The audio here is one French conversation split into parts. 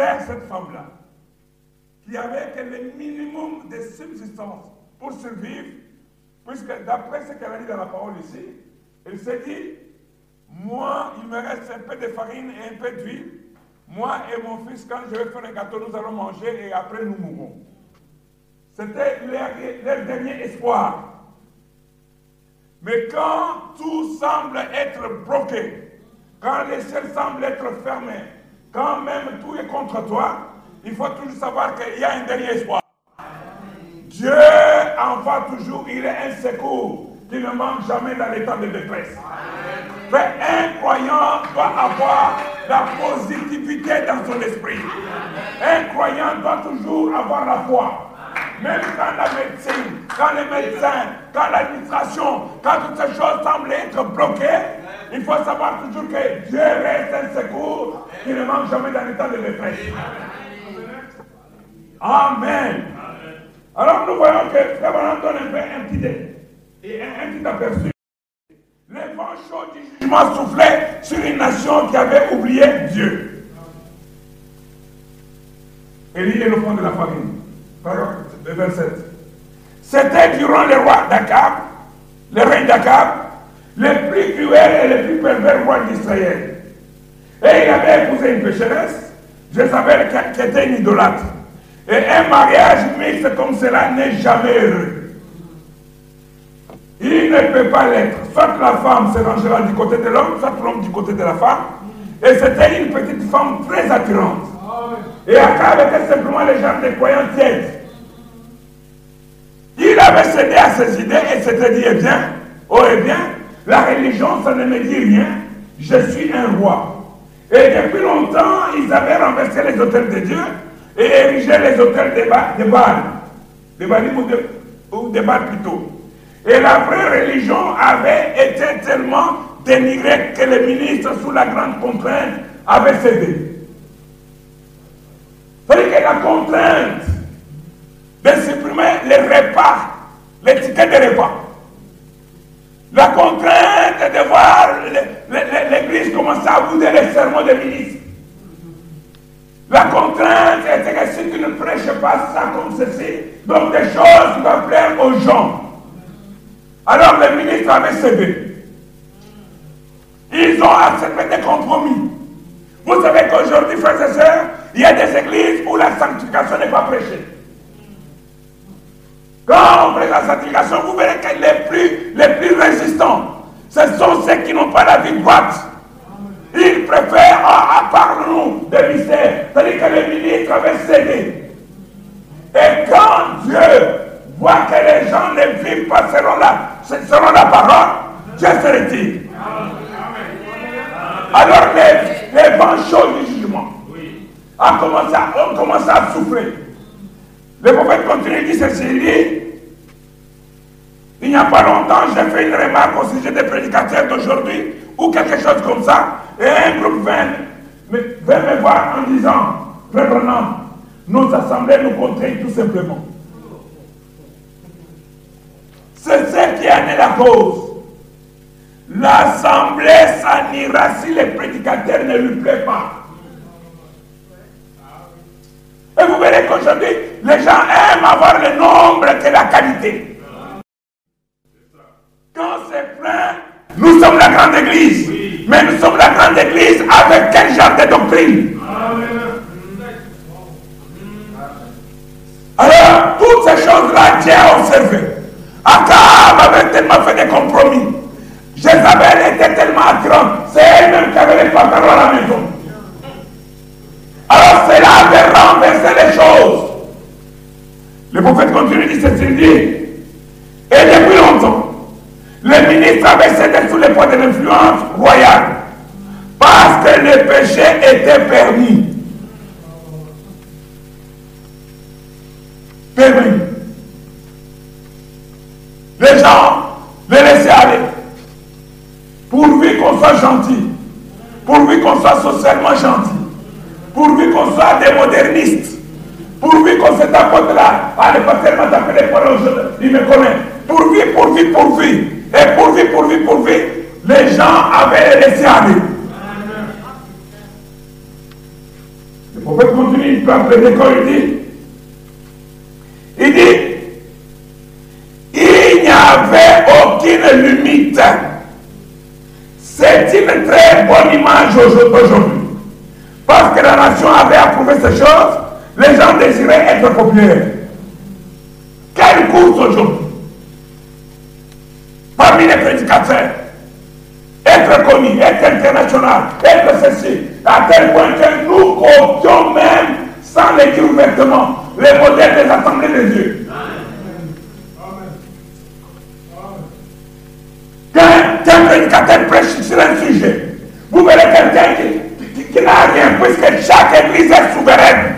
vers cette femme-là, qui avait que le minimum de subsistance pour survivre, puisque d'après ce qu'elle a dit dans la parole ici, elle s'est dit, moi, il me reste un peu de farine et un peu d'huile. Moi et mon fils, quand je vais faire un gâteau, nous allons manger et après nous mourrons. C'était leur, dernier espoir. Mais quand tout semble être bloqué, quand les ciels semblent être fermés, quand même tout est contre toi, il faut toujours savoir qu'il y a un dernier espoir. Dieu envoie toujours, il est un secours qui ne manque jamais dans les temps de détresse. Mais un croyant doit avoir la positivité dans son esprit. Un croyant doit toujours avoir la foi. Même quand la médecine, quand les médecins, quand l'administration, quand toutes ces choses semblent être bloquées, il faut savoir toujours que Dieu reste un secours qui ne manque jamais dans les temps de détresse. Amen. Alors nous voyons que Frère donne un, peu, un petit, et un, petit aperçu. Les vents chauds du jugement soufflaient sur une nation qui avait oublié Dieu. Élie est le fond de la famille. Le verset. C'était durant le roi d'Akab, le règne d'Akab, le plus cruel et le plus pervers roi d'Israël. Et il avait épousé une pécheresse, Jézabel, qui était une idolâtre. Et un mariage mixte comme cela n'est jamais heureux. Il ne peut pas l'être. Soit la femme se rangera du côté de l'homme, soit l'homme du côté de la femme. Et c'était une petite femme très attirante. Et Akab était simplement le genre de croyant tiède. Il avait cédé à ses idées et s'était dit, eh bien, oh eh bien, la religion, ça ne me dit rien. Je suis un roi. Et depuis longtemps, ils avaient renversé les hôtels de Dieu et érigé les hôtels de, ba de Baal. De Baal ou de, ou de Baal plutôt. Et la vraie religion avait été tellement dénigrée que les ministres, sous la grande contrainte, avaient cédé. C'est-à-dire que la contrainte de supprimer les repas, les tickets de repas, la contrainte de voir l'Église commencer à bouder les sermons des ministres, la contrainte était que si tu ne prêches pas ça comme ceci, donc des choses qui doivent plaire aux gens. Alors les ministres avaient cédé. Ils ont accepté des compromis. Vous savez qu'aujourd'hui, frères et sœurs, il y a des églises où la sanctification n'est pas prêchée. Quand on prêche la sanctification, vous verrez que les plus, les plus résistants, ce sont ceux qui n'ont pas la vie droite. Ils préfèrent, à, part nous, des mystères. C'est-à-dire que les ministres avaient cédé. Et quand Dieu voit que les gens ne vivent pas selon la, selon la parole, Dieu se retire. Alors les, les du jugement ont commencé, à, ont commencé à souffler. Le prophète continue, dit ceci, il dit, il n'y a pas longtemps, j'ai fait une remarque au sujet des prédicateurs d'aujourd'hui, ou quelque chose comme ça, et un groupe vint, me voir en disant, reprenant, nos assemblées nous contraignent tout simplement. C'est ce qui en est la cause. L'assemblée s'en si les prédicateurs ne lui plaît pas. Et vous verrez qu'aujourd'hui, les gens aiment avoir le nombre que la qualité. Quand c'est plein, nous sommes la grande église. Mais nous sommes la grande église avec quel genre de doctrine? Alors, toutes ces choses-là, Dieu a observé. Akab avait tellement fait des compromis. Jézabel était tellement attirante. C'est elle-même qui avait les pantalons à la maison. Alors cela avait renversé les choses. Le prophète continue, dit ceci, dit, et depuis longtemps, les ministres avaient cédé sous les poids de l'influence royale, parce que le péché était permis. Permis. Les gens les laissaient aller. Pourvu qu'on soit gentil, pourvu qu'on soit socialement gentil, pourvu qu'on soit des modernistes, pourvu qu'on se tapote là, allez pas tellement t'appeler pour il me connaît, pourvu, pourvu, pourvu, et pourvu, pourvu, pourvu, les gens avaient laissé aller. Le prophète continue, il parle de l'école, il dit, il dit, il n'y avait aucune limite. C'est une très bonne image aujourd'hui. Parce que la nation avait approuvé ces choses, les gens désiraient être populaires. Quelle course aujourd'hui Parmi les prédicateurs, être connu, être international, être ceci, à tel point que nous copions même, sans l'écrire ouvertement, les modèles des assemblées de Dieu. Quand prédicateur prêche sur un sujet, vous verrez quelqu'un qui, n'a rien, puisque chaque église est souveraine.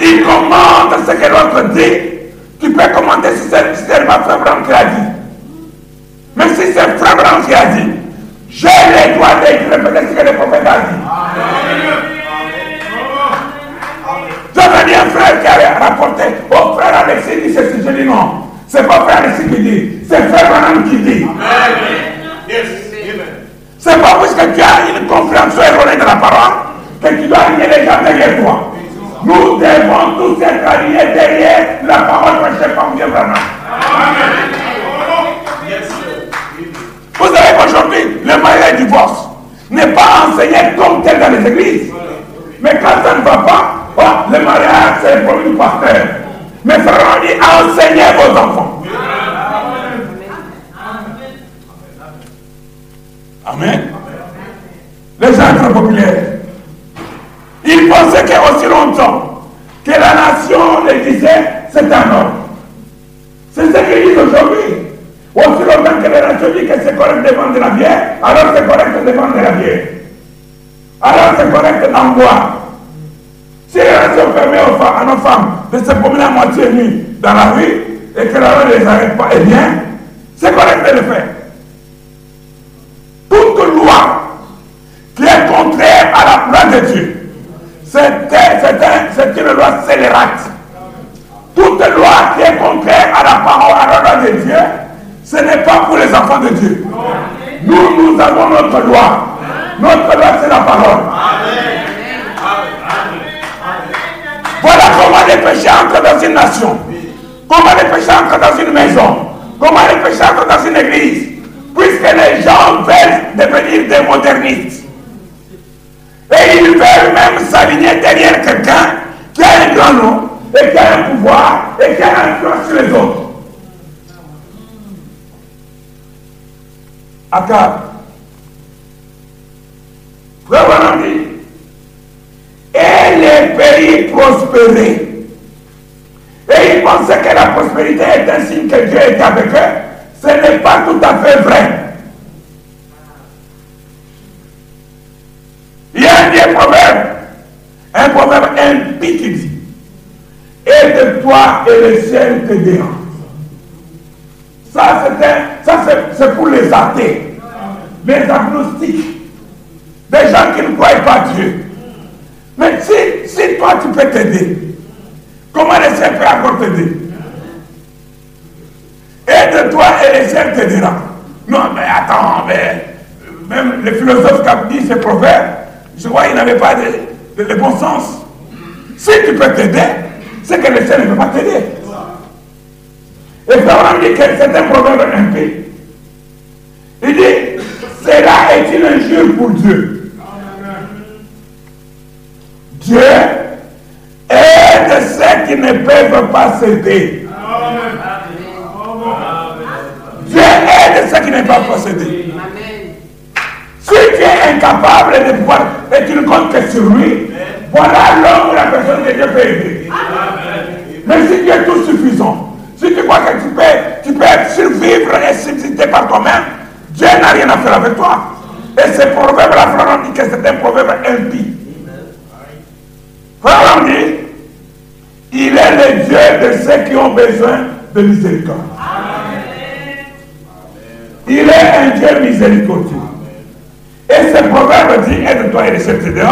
Il commente ce que l'autre dit. Tu peux commenter si c'est ma frère Blanc qui a dit. Mais si c'est frère qui a dit, j'ai les droits de répéter ce que le prophète a dit. J'avais un frère qui avait rapporté au frère Alexis, dit ceci, je dis non. C'est pas frère Alexis qui dit, c'est frère Branham qui dit. C'est pas parce que tu as une compréhension erronée de la parole que tu dois aligner les gens derrière toi. Nous devons tous être alignés derrière la parole prêchée par Dieu Branham. Vous savez qu'aujourd'hui, le mariage divorce n'est pas enseigné comme tel dans les églises. Mais quand ça ne va pas, oh, le mariage, c'est le problème du pasteur. Mais frère, on dit enseignez vos enfants. Amen. Les gens sont populaires. Ils pensaient qu'aussi longtemps que la nation les disait, c'est un homme. C'est ce qu'ils disent aujourd'hui. Aussi longtemps que la nation dit que c'est correct de vendre la bière, alors c'est correct de vendre la bière. Alors c'est correct d'en boire. Si la nation permet aux femmes, à nos femmes de se promener à moitié nuit dans la rue et que la rue ne les arrête pas, eh bien, c'est correct de le faire. Dieu, c'est une loi scélérate. Toute loi qui est contraire à la parole, à la loi de Dieu, ce n'est pas pour les enfants de Dieu. Nous, nous avons notre loi. Notre loi, c'est la parole. Voilà comment les péchés entrent dans une nation. Comment les péchés entrent dans une maison. Comment les péchés entrent dans une église. Puisque les gens veulent devenir des modernistes. Et ils veulent même s'aligner derrière quelqu'un qui a un grand nom, et qui a un pouvoir, et qui a un influence sur les autres. Akab. Frère dit, et les pays prospéraient. Et ils pensaient que la prospérité est un signe que Dieu est avec eux. Ce n'est pas tout à fait vrai. Vieux proverbe, un proverbe impie qui dit Aide-toi et le ciel te dérange. Ça, c'est pour les athées, les agnostiques, des gens qui ne croient pas Dieu. Mais si, si toi tu peux t'aider, comment le ciel peut encore t'aider? Aide-toi et le ciel t'aidera. Non, mais attends, mais même les philosophes qui ont dit ces proverbes, je vois qu'ils n'avaient pas de, bon sens. Si tu peux t'aider, c'est que le ciel ne peut pas t'aider. Et Pharaon dit que c'est un proverbe impie. Il dit, cela est une injure pour Dieu? Dieu aide ceux qui ne peuvent pas s'aider. Dieu aide ceux qui ne peuvent pas s'aider. Si tu es incapable de pouvoir et tu ne comptes que sur lui, voilà l'homme ou la personne que Dieu peut aider. Mais si tu es tout suffisant, si tu crois que tu peux, tu peux survivre et subsister par toi-même, Dieu n'a rien à faire avec toi. Et ce proverbe-là, Frère dit que c'est un proverbe impie. Frère dit, il est le Dieu de ceux qui ont besoin de miséricorde. Il est un Dieu miséricordieux. Et ce proverbe dit, aide-toi et les etc.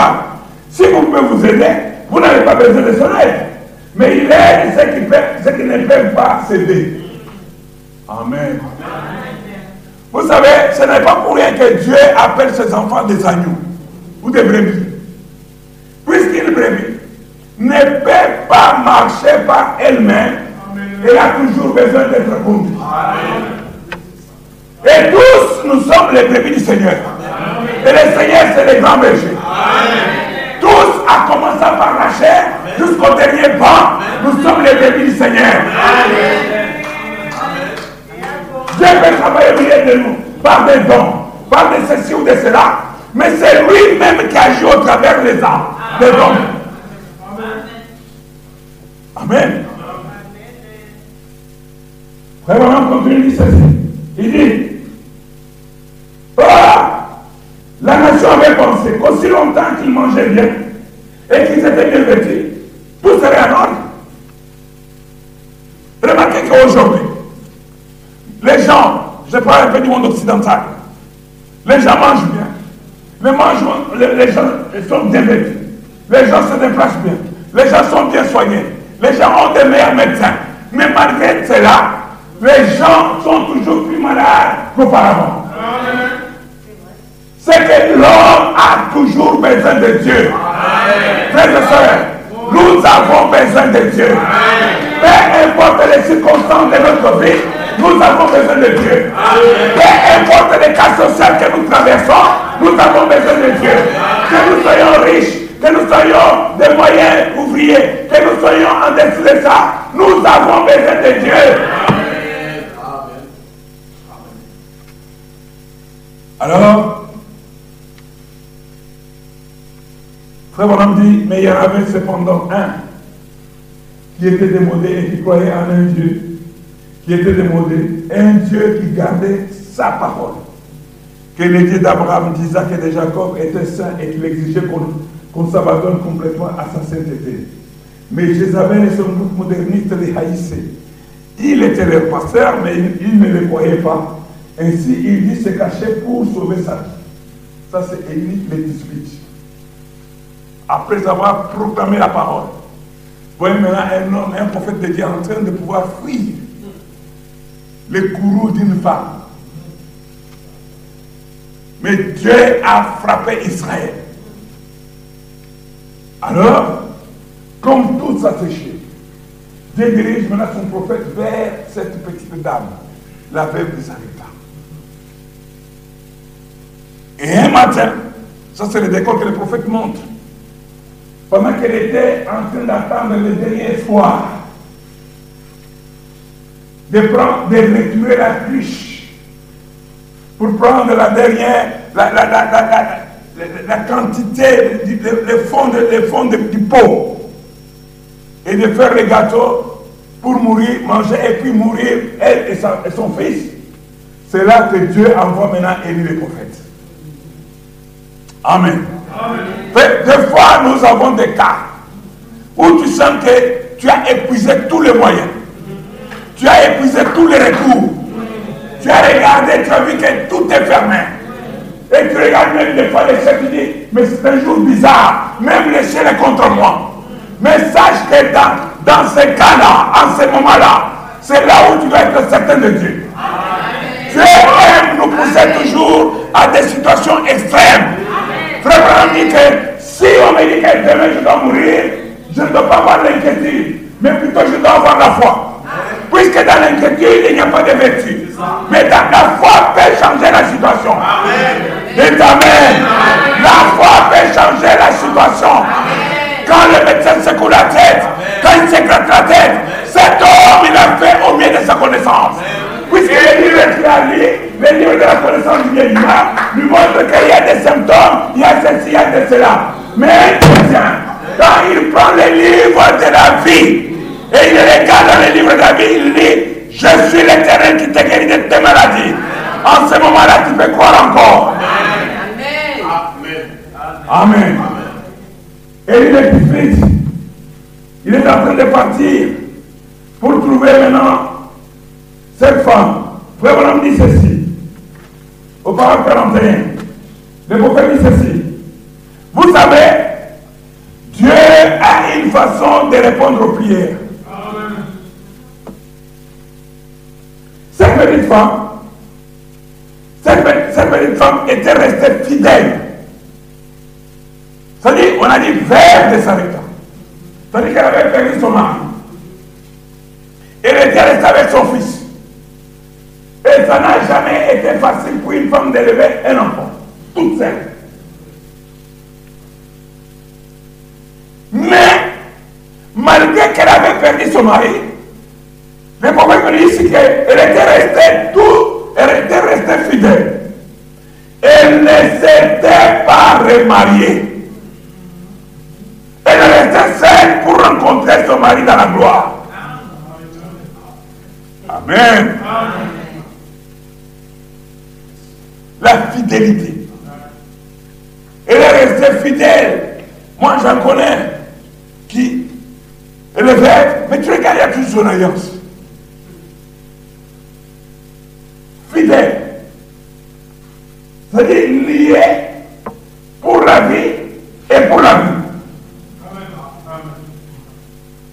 Si vous pouvez vous aider, vous n'avez pas besoin de son aide. Mais il aide ceux qui, ceux qui ne peuvent pas s'aider. Amen. Vous savez, ce n'est pas pour rien que Dieu appelle ses enfants des agneaux ou des brebis. Puisque ne peut pas marcher par elle-même. Elle a toujours besoin d'être conduite. Et tous, nous sommes les brebis du Seigneur. Et le Seigneur, c'est le grand berger. Tous, à commencer par la chair, jusqu'au dernier banc, nous sommes les brebis du Seigneur. Dieu peut travailler au milieu de nous par des dons, par de ceci ou de cela. Mais c'est lui-même qui agit au travers des âmes, des dons. Amen. Vraiment, continue dit ceci. Il dit, la nation avait pensé qu'aussi longtemps qu'ils mangeaient bien et qu'ils étaient bien vêtus, tout serait en ordre. Remarquez qu'aujourd'hui, les gens, je parle un peu du monde occidental, les gens mangent bien, les, les, gens sont bien vêtus, les gens se déplacent bien, les gens sont bien soignés, les gens ont des meilleurs médecins. Mais malgré cela, les gens sont toujours plus malades qu'auparavant. C'est que l'homme a toujours besoin de Dieu. Frères et sœurs, nous avons besoin de Dieu. Peu importe les circonstances de notre vie, nous avons besoin de Dieu. Peu importe les cas sociaux que nous traversons, nous avons besoin de Dieu. Que nous soyons riches, que nous soyons des moyens ouvriers, que nous soyons en dessous de ça, nous avons besoin de Dieu. Alors, Frère Bonhomme dit, mais il y en avait cependant un qui était démodé et qui croyait en un Dieu qui était démodé, un Dieu qui gardait sa parole. Que le Dieu d'Abraham, d'Isaac et de Jacob était saint et qu'il exigeait qu'on s'abandonne complètement à sa sainteté. Mais Jézabel et son groupe moderniste les haïssaient. Il était leur pasteur, mais il, ne les croyait pas. Ainsi, il dit se cacher pour sauver sa vie. Ça, c'est Élie le 18. Après avoir proclamé la parole. Vous voyez maintenant un homme, un prophète de Dieu en train de pouvoir fuir le courroux d'une femme. Mais Dieu a frappé Israël. Alors, comme tout ça Dieu dirige maintenant son prophète vers cette petite dame, la veuve de Sarepta. Et un matin, ça c'est le décor que le prophète montre, pendant qu'elle était en train d'attendre le dernier soir, de prendre, de retirer la cruche pour prendre la dernière, la, la, la, la quantité, le, fond, le fond du pot et de faire le gâteau pour mourir, manger et puis mourir, elle et, et son fils. C'est là que Dieu envoie maintenant Élie le prophète. Amen. Des fois, nous avons des cas où tu sens que tu as épuisé tous les moyens. Tu as épuisé tous les recours. Tu as regardé, tu as vu que tout est fermé. Et tu regardes même des fois les chefs, tu dis, mais c'est un jour bizarre. Même le ciel est contre moi. Mais sache que dans, dans cas-là, en ce moment-là, c'est là où tu dois être certain de Dieu. Dieu aime nous pousser toujours à des situations extrêmes. Frère dit que si on me dit que demain je dois mourir, je ne dois pas avoir l'inquiétude, mais plutôt je dois avoir la foi. Puisque dans l'inquiétude, il n'y a pas de vertu. Mais dans la foi peut changer la situation. Dites Amen. La foi peut changer la situation. Quand le médecin secoue la tête, quand il s'éclate la tête, cet homme, il a fait au mieux de sa connaissance. Puisque le livre qui a lu, le livre de la connaissance du bien humain, lui montre qu'il y a des symptômes, il y a ceci, il y a de cela. Mais un chrétien, quand il prend le livre de la vie, et il regarde dans le livre de la vie, il dit, je suis l'éternel qui te guérit de tes maladies. En ce moment-là, tu peux croire encore. Amen. Amen. Et il est vite. Il est en train de partir pour trouver maintenant cette femme. Frère Bonhomme dit ceci. Au paragraphe 41. Le prophète dit ceci? Vous savez, Dieu a une façon de répondre aux prières. Cette petite femme, cette, cette petite femme était restée fidèle. C'est-à-dire, on a dit vers de Sarepta. C'est-à-dire qu'elle avait perdu son mari. Elle était restée avec son fils. Et ça n'a jamais été facile pour une femme d'élever un enfant, toute seule. Mais, malgré qu'elle avait perdu son mari, le problème est ici qu'elle était restée tout, elle était restée fidèle. Elle ne s'était pas remariée. Elle restait seule pour rencontrer son mari dans la gloire. Amen. La fidélité. Elle est restée fidèle. Moi, j'en connais qui est le fait, mais tu regardes, il y a toujours son alliance. Fidèle. C'est-à-dire lié pour la vie et pour la vie.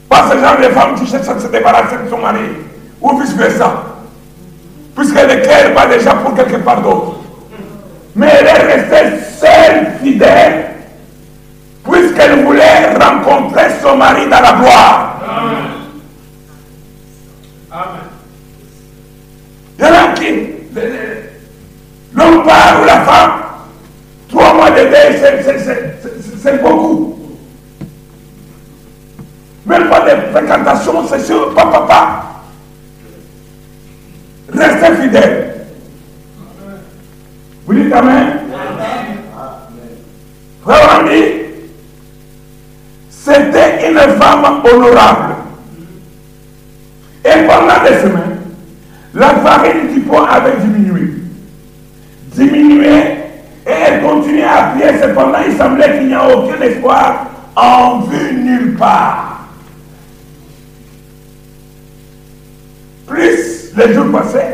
Pas ce genre de femme qui cherche à se débarrasser de son mari ou vice-versa. Puisqu'elle ne claire pas déjà pour quelque part d'autre. Mais elle est restée seule, fidèle, puisqu'elle voulait rencontrer son mari dans la gloire. Amen. Il y en a qui, l'homme part ou la femme, trois mois de deuil, c'est beaucoup. Même pas de fréquentation, c'est sûr, papa, papa. Restez fidèle. Vous dites Amen. Frère c'était une femme honorable. Et pendant des semaines, la farine du poids avait diminué. Diminué, et elle continuait à prier. Cependant, il semblait qu'il n'y a aucun espoir en vue nulle part. Plus les jours passaient,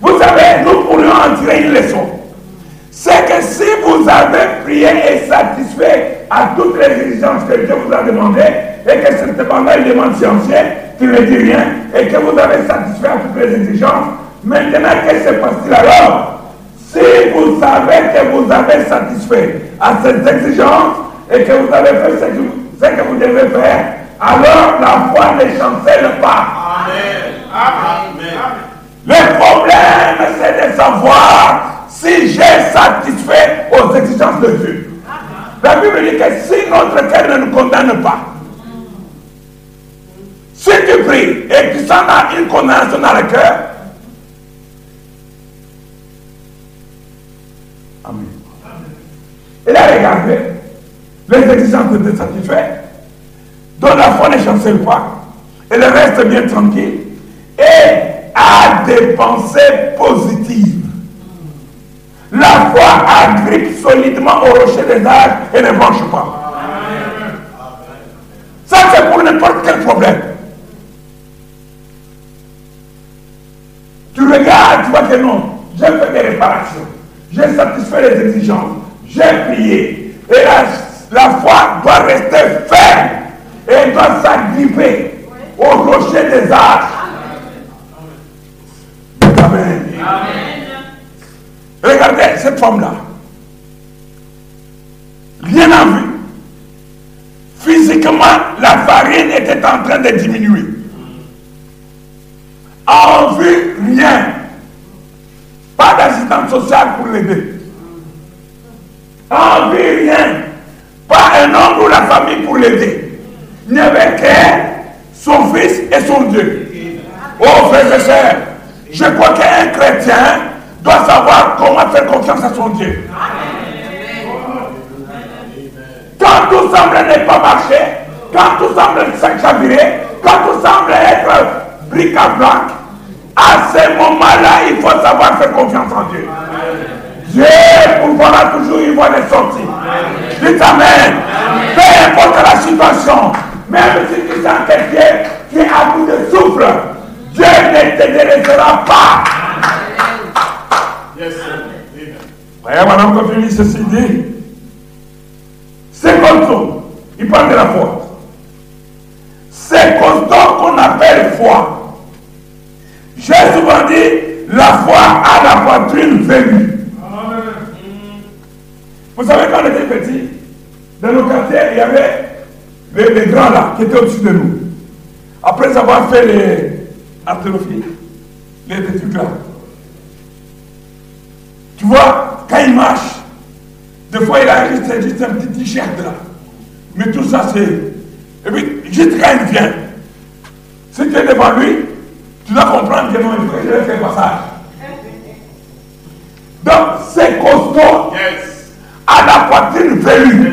Vous savez, nous pourrions en tirer une leçon. C'est que si vous avez prié et satisfait à toutes les exigences que Dieu vous a demandées, et que cependant il demande scientifique, qui ne dit rien, et que vous avez satisfait à toutes les exigences, maintenant qui se passe-t-il alors Si vous savez que vous avez satisfait à ces exigences, et que vous avez fait ce que vous ce que vous devez faire, alors la foi ne chancelle pas. Le problème, c'est de savoir si j'ai satisfait aux exigences de Dieu. La Bible dit que si notre cœur ne nous condamne pas, si tu pries et tu sens une condamnation dans le cœur, Amen. Et là, regardez, les exigences de satisfaits, dont la foi ne chancelle pas, et le reste bien tranquille, et a des pensées positives. La foi agrippe solidement au rocher des âges et ne branche pas. Ça, c'est pour n'importe quel problème. Tu regardes, tu vois que non, j'ai fait des réparations, j'ai satisfait les exigences, j'ai prié, et la la foi doit rester ferme et doit s'agripper au rocher des arts. Femme-là. Rien à vu. Physiquement, la farine était en train de diminuer. En vue, rien. Pas d'assistance sociale pour l'aider. En vue, rien pas un homme ou la famille pour l'aider. Il n'y avait qu'elle, son fils et son Dieu. Oh frères et je crois qu'un chrétien doit savoir comment faire confiance à son Dieu. Quand tout semble ne pas marcher, quand tout semble s'accavirer, quand tout semble être bric à blanc, à ce moment-là, il faut savoir faire confiance en Dieu. Dieu pourvoira toujours une voie de sortie. Dites Amen. Peu importe la situation, même si tu sens que Dieu qui est à bout de souffle, Dieu ne te délaissera pas. Voyez, madame, je ceci dit, c'est comme il parle de la foi. C'est constant qu'on appelle foi. J'ai souvent dit, la foi a la poitrine venue. Vous savez, quand on était petit, dans nos quartiers, il y avait les, grands là, qui étaient au-dessus de nous. Après avoir fait les artérophiles, les, les trucs là. Tu vois, quand il marche, des fois il a juste, juste un petit t-shirt là. Mais tout ça, c'est. Et puis, juste quand il vient, si tu es devant lui, tu dois comprendre que non, il faut que je vais faire passage. Donc, c'est costaud. À la poitrine velue.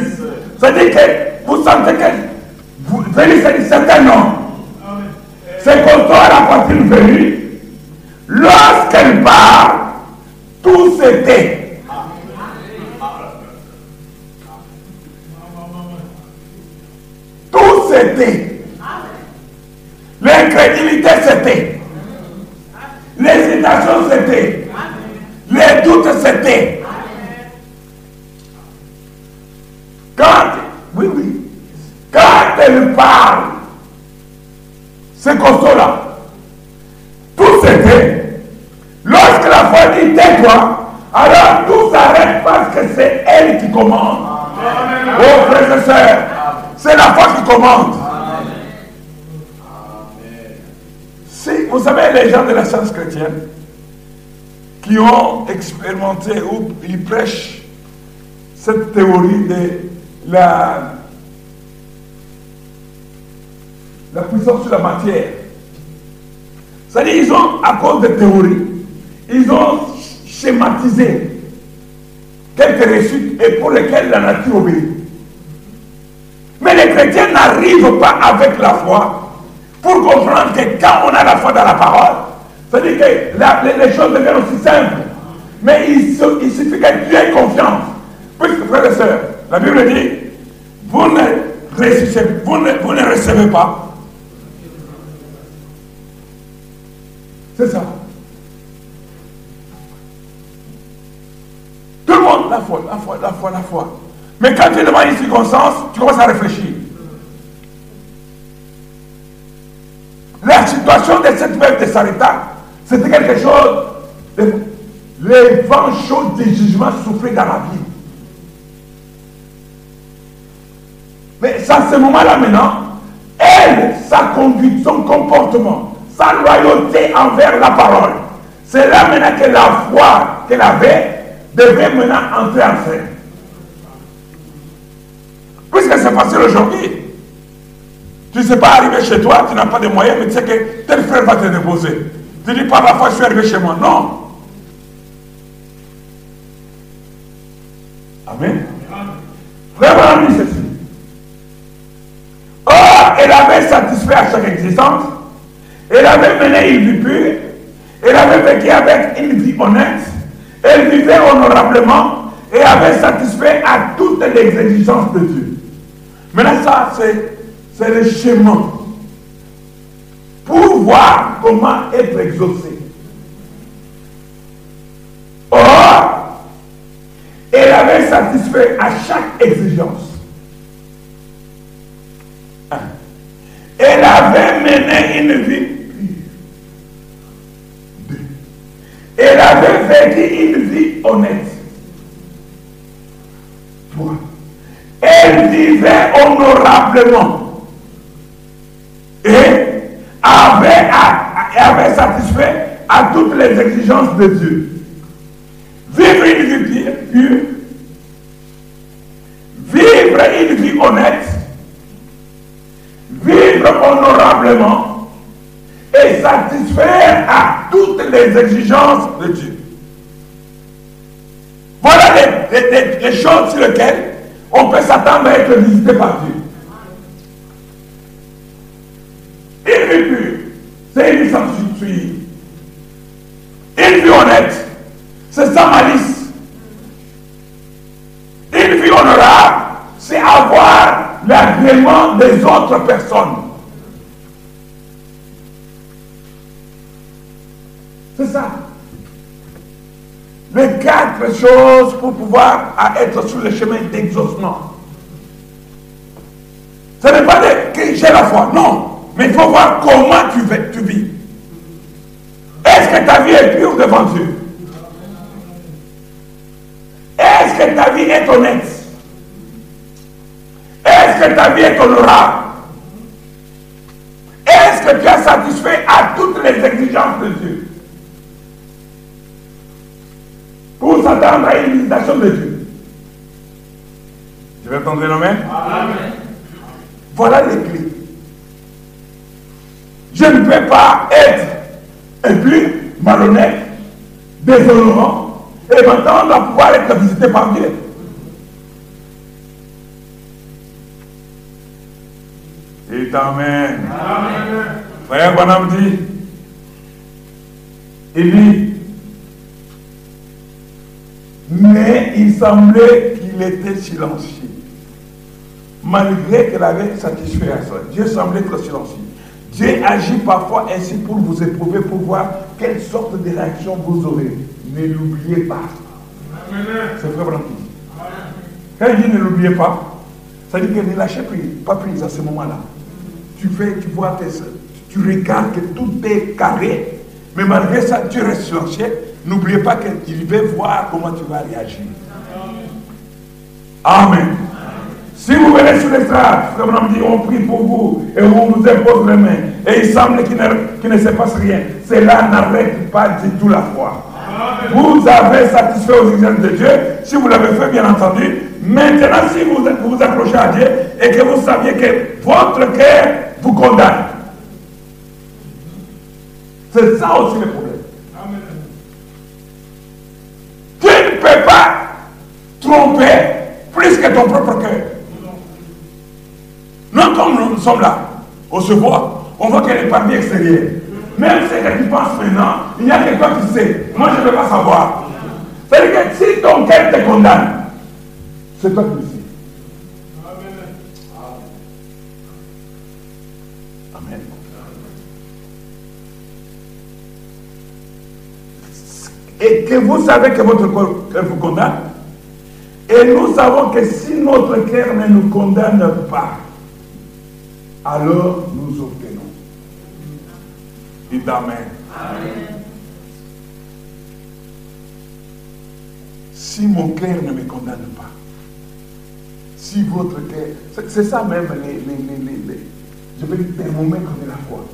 C'est-à-dire que vous sentez que velue, c'est un certain nom. C'est costaud à la poitrine velue. Lorsqu'elle parle, tout s'était. Tout s'était. L'incrédulité c'était. L'hésitation c'était. Les doutes c'était. Quand, oui, oui, quand elle parle, c'est costaud là. Alors tout s'arrête parce que c'est elle qui commande. Oh frères et sœurs, c'est la foi qui commande. vous savez, les gens de la science chrétienne qui ont expérimenté ou ils prêchent cette théorie de la, la puissance sur la matière. C'est-à-dire, ils ont, à cause de théories, ils ont schématisé quelques récits et pour lesquels la nature obéit. Mais les chrétiens n'arrivent pas avec la foi pour comprendre que quand on a la foi dans la parole, c'est-à-dire que les, choses deviennent aussi simples. Mais il, suffit que tu aies confiance. Puisque, frères et sœurs, la Bible dit, vous ne, vous ne recevez pas. C'est ça. Tout le monde, la foi, la foi, la foi, la foi. Mais quand tu es devant une circonstance, tu commences à réfléchir. La situation de cette meuf de Sarita, c'était quelque chose, les vents chauds des jugements soufflaient dans la vie. Mais à ce moment-là maintenant, elle, sa conduite, son comportement, sa loyauté envers la parole, c'est là maintenant que la foi qu'elle avait devait maintenant entrer en scène. Puisque c'est facile aujourd'hui, tu ne sais pas arriver chez toi, tu n'as pas de moyens, mais tu sais que tel frère va te déposer. Tu dis pas la fois je suis arrivé chez moi. Non. Amen. Vraiment, dit ceci. Or, elle avait satisfait à chaque existence. Elle avait mené une vie pure. Elle avait vécu avec une vie honnête. Elle vivait honorablement et avait satisfait à toutes les exigences de Dieu. Maintenant, ça, c'est le chemin pour voir comment être exaucé. Or, elle avait satisfait à chaque exigence. Elle avait mené une vie Elle avait vécu une vie honnête. Elle vivait honorablement. Et avait, avait satisfait à toutes les exigences de Dieu. Vivre une vie pure, vivre une vie honnête, vivre honorablement et satisfaire à toutes les exigences de Dieu. Voilà les, les choses sur lesquelles on peut s'attendre à être visité par Dieu. c'est une suivre. Une vie honnête, c'est sans malice. Une vie honorable, c'est avoir l'agrément des autres personnes. C'est ça. Les quatre choses pour pouvoir être sur le chemin d'exaucement. Ce n'est pas que j'ai la foi, non. Mais il faut voir comment tu, tu vis. Est-ce que ta vie est pure devant Dieu? Est-ce Est-ce que ta vie est honnête? Est-ce que ta vie est honorable? Est-ce que tu as satisfait à toutes les exigences de Dieu? Pour s'attendre à une visitation de Dieu. Je vais entendre l'amen Amen. Voilà les clés. Je ne peux pas être impur, malhonnête, déshonorant, et maintenant on va pouvoir être visité par Dieu. Et Amen. Amen. Frère Bonhomme dit, il dit, mais il semblait qu'il était silencieux malgré qu'elle avait satisfait à ça. Dieu semblait être silencieux. Dieu agit parfois ainsi pour vous éprouver, pour voir quelle sorte de réaction vous aurez. Ne l'oubliez pas. C'est vrai, Quand il dit ne l'oubliez pas, ça dit que ne lâchez pas prise à ce moment-là. Tu fais, tu vois, tu regardes que tout est carré, mais malgré ça, tu restes silencieux. N'oubliez pas qu'il veut voir comment tu vas réagir. Amen. Si vous venez sur l'estrade, comme on dit, on prie pour vous et on vous impose les mains et il semble qu'il ne, se passe rien, cela n'arrête pas du tout la foi. Vous avez satisfait aux exigences de Dieu, si vous l'avez fait bien entendu. Maintenant, si vous vous approchez à Dieu et que vous saviez que votre cœur vous condamne, c'est ça aussi le problème. Ne peux pas tromper plus que ton propre cœur. Non, comme nous sommes là, on se voit, on voit qu'elle est partie extérieure. Même si elle tu penses maintenant, il y a quelqu'un qui sait. Moi, je ne veux pas savoir. C'est-à-dire que si ton cœur te condamne, c'est toi qui sais. Amen. Et que vous savez que votre cœur vous condamne. Et nous savons que si notre cœur ne nous condamne pas, alors nous obtenons. Dites Amen. Si mon cœur ne me condamne pas, si votre cœur, c'est ça même les, les, les, les, je vais dire thermomètre de la foi.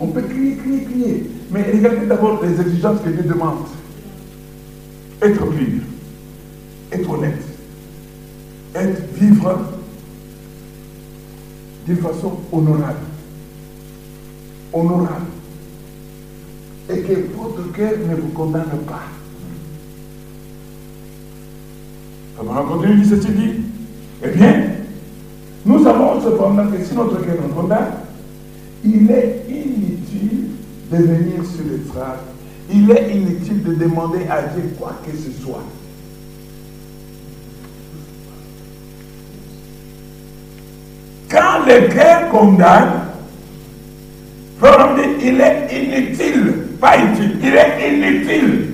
On peut crier, crier, crier, mais regardez d'abord les exigences que Dieu demande. Être pur, être honnête, être vivre de façon honorable. Honorable. Et que votre cœur ne vous condamne pas. Alors on continue, dit ceci dit. Eh bien, nous savons cependant que si notre cœur nous condamne, il est de venir sur les traces. Il est inutile de demander à Dieu quoi que ce soit. Quand le cœur condamne, il est inutile, pas utile, il est inutile.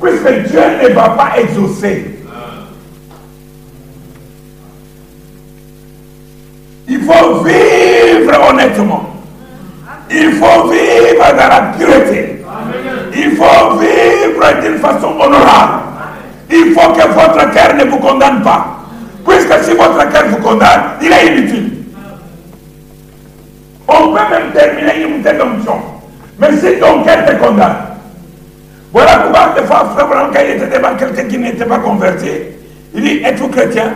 Puisque Dieu ne va pas exaucer. Il faut vivre honnêtement. Il faut vivre dans la pureté. Il faut vivre d'une façon honorable. Il faut que votre cœur ne vous condamne pas. Puisque si votre cœur vous condamne, il est inutile. On peut même terminer une telle onction. Mais si ton cœur te condamne, voilà pourquoi des fois, frère il était devant quelqu'un qui n'était pas converti, il dit, êtes-vous chrétien?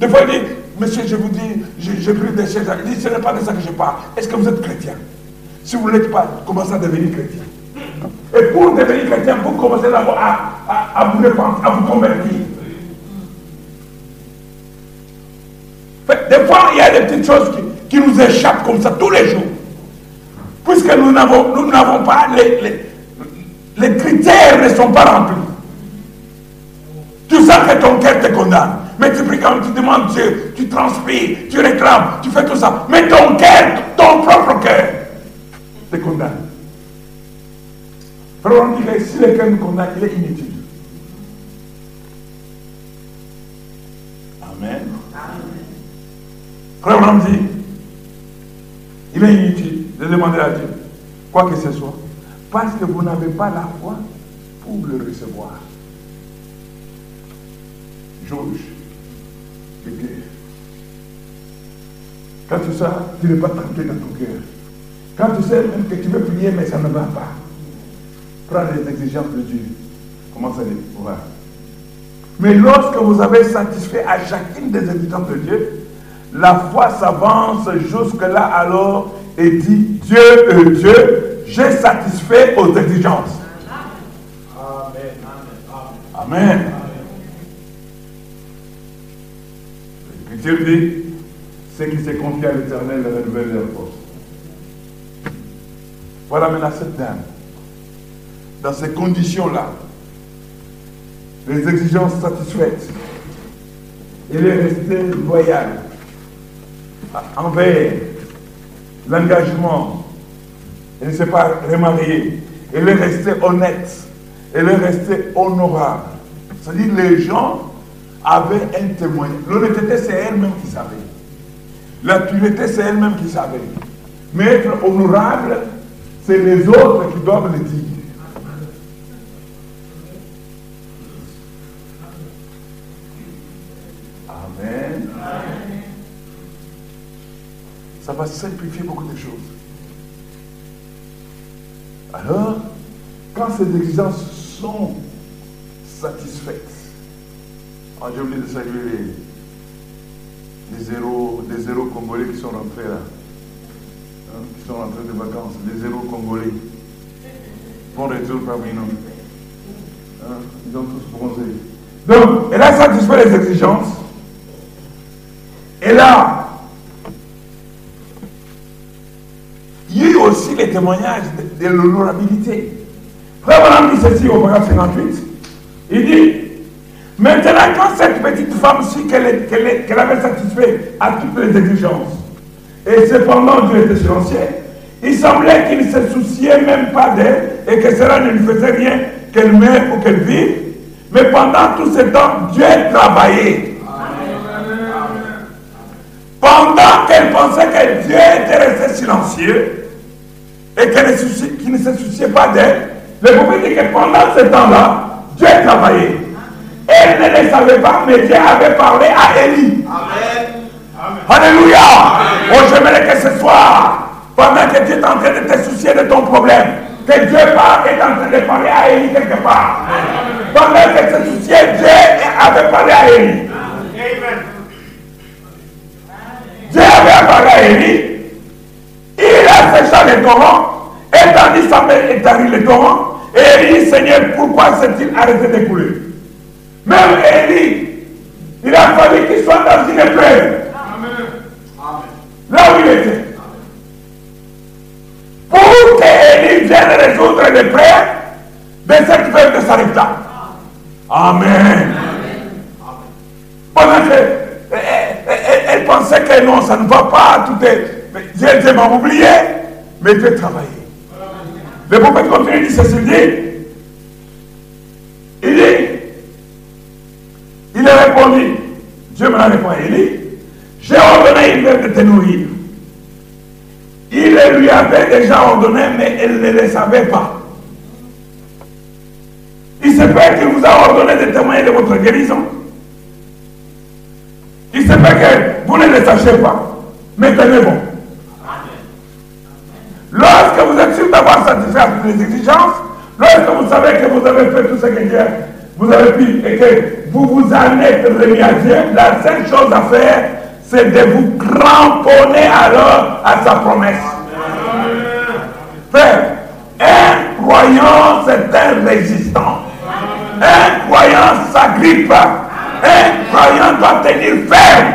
Des fois, il dit, monsieur, je vous dis, j'ai pris des choses. Il dit, ce n'est pas de ça que je parle. Est-ce que vous êtes chrétien? Si vous ne l'êtes pas, commencez à devenir chrétien? Et pour devenir chrétien, vous commencez d'abord à, vous répandre, à vous convertir. Des fois, il y a des petites choses qui, nous échappent comme ça tous les jours. Puisque nous n'avons nous n'avons pas, les, les, critères ne sont pas remplis. Tu sens que ton cœur te condamne. Mais tu pries quand tu demandes Dieu, tu transpires, tu réclames, tu fais tout ça. Mais ton cœur, ton propre cœur, te condamne. Frère, on que si le cœur nous condamne, il est inutile. Amen. Frère Branham dit, il est inutile de demander à Dieu quoi que ce soit, parce que vous n'avez pas la foi pour le recevoir. Jauge de. Quand tu sens, tu n'es pas tranquille dans ton cœur. Quand tu sais même que tu veux prier, mais ça ne va pas. Prends les exigences de Dieu. Commence à les voir. Mais lorsque vous avez satisfait à chacune des exigences de Dieu, la foi s'avance jusque-là alors et dit Dieu est Dieu, j'ai satisfait aux exigences. Amen. Amen. Amen. L'Écriture dit ceux qui se confient à l'éternel renouvellent leur force. Voilà maintenant cette dame. Dans ces conditions-là, les exigences satisfaites, elle est restée loyale envers l'engagement. Elle ne s'est pas remariée. Elle est restée honnête. Elle est restée honorable. C'est-à-dire les gens avaient un témoignage. L'honnêteté, c'est elle-même qui savait. La pureté, c'est elle-même qui savait. Mais être honorable, c'est les autres qui doivent le dire. Amen. Ça va simplifier beaucoup de choses. Alors, quand ces exigences sont satisfaites, ah, j'ai oublié de saluer les, zéros, les congolais qui sont rentrés là, hein, qui sont rentrés de vacances, les zéros congolais. Bon retour parmi nous. Hein, ils ont tous bronzé. Donc, elle a satisfait les exigences. Et là, il y a eu aussi les témoignages de, de l'honorabilité. Frère dit ceci au paragraphe 58. Il dit Maintenant, quand cette petite femme-ci, qu'elle avait satisfait à toutes les exigences, et cependant Dieu était silencieux, il semblait qu'il ne se souciait même pas d'elle et que cela ne lui faisait rien qu'elle meure ou qu'elle vive. Mais pendant tout ce temps, Dieu travaillait. Pendant qu'elle pensait que Dieu était resté silencieux et qu'il ne, se souciait pas d'elle, le prophète dit que pendant ce temps-là, Dieu travaillait. Elle ne le savait pas, mais Dieu avait parlé à Élie. Amen. Alléluia. Oh, j'aimerais que ce soir, pendant que Dieu est en train de te soucier de ton problème, que Dieu parle, est en train de parler à Élie quelque part. Pendant que tu te souciais, Dieu avait parlé à Élie. Dieu avait parlé à Élie. Il a séché les torrents, et tandis est arrivé le torrent, et Élie dit, Seigneur, pourquoi s'est-il arrêté d'écouler? Même Élie, il a fallu qu'il soit dans une épreuve. Là où il était. Pour qu'Élie vienne résoudre l'épreuve de cette fête de Sarepta. Amen. Pendant qu'elle elle, pensait que non, ça ne va pas, tout est. Dieu m'a oublié, mais Dieu travaillé. Le prophète continue, dit ceci, dit, il dit, il répondu, Dieu me l'a répondu, il dit, j'ai ordonné une de te nourrir. Il lui avait déjà ordonné, mais elle ne le savait pas. Il se peut qu'il vous a ordonné de témoigner de votre guérison. Il se peut que vous ne le sachiez pas. Mais tenez bon. Lorsque vous êtes sûr d'avoir satisfait à toutes les exigences, lorsque vous savez que vous avez fait tout ce que Dieu vous avez pu et que vous vous en êtes remis à Dieu, la seule chose à faire, c'est de vous cramponner alors à sa promesse. Frère, un croyant, c'est un résistant. Un croyant s'agrippe. Un croyant doit tenir ferme.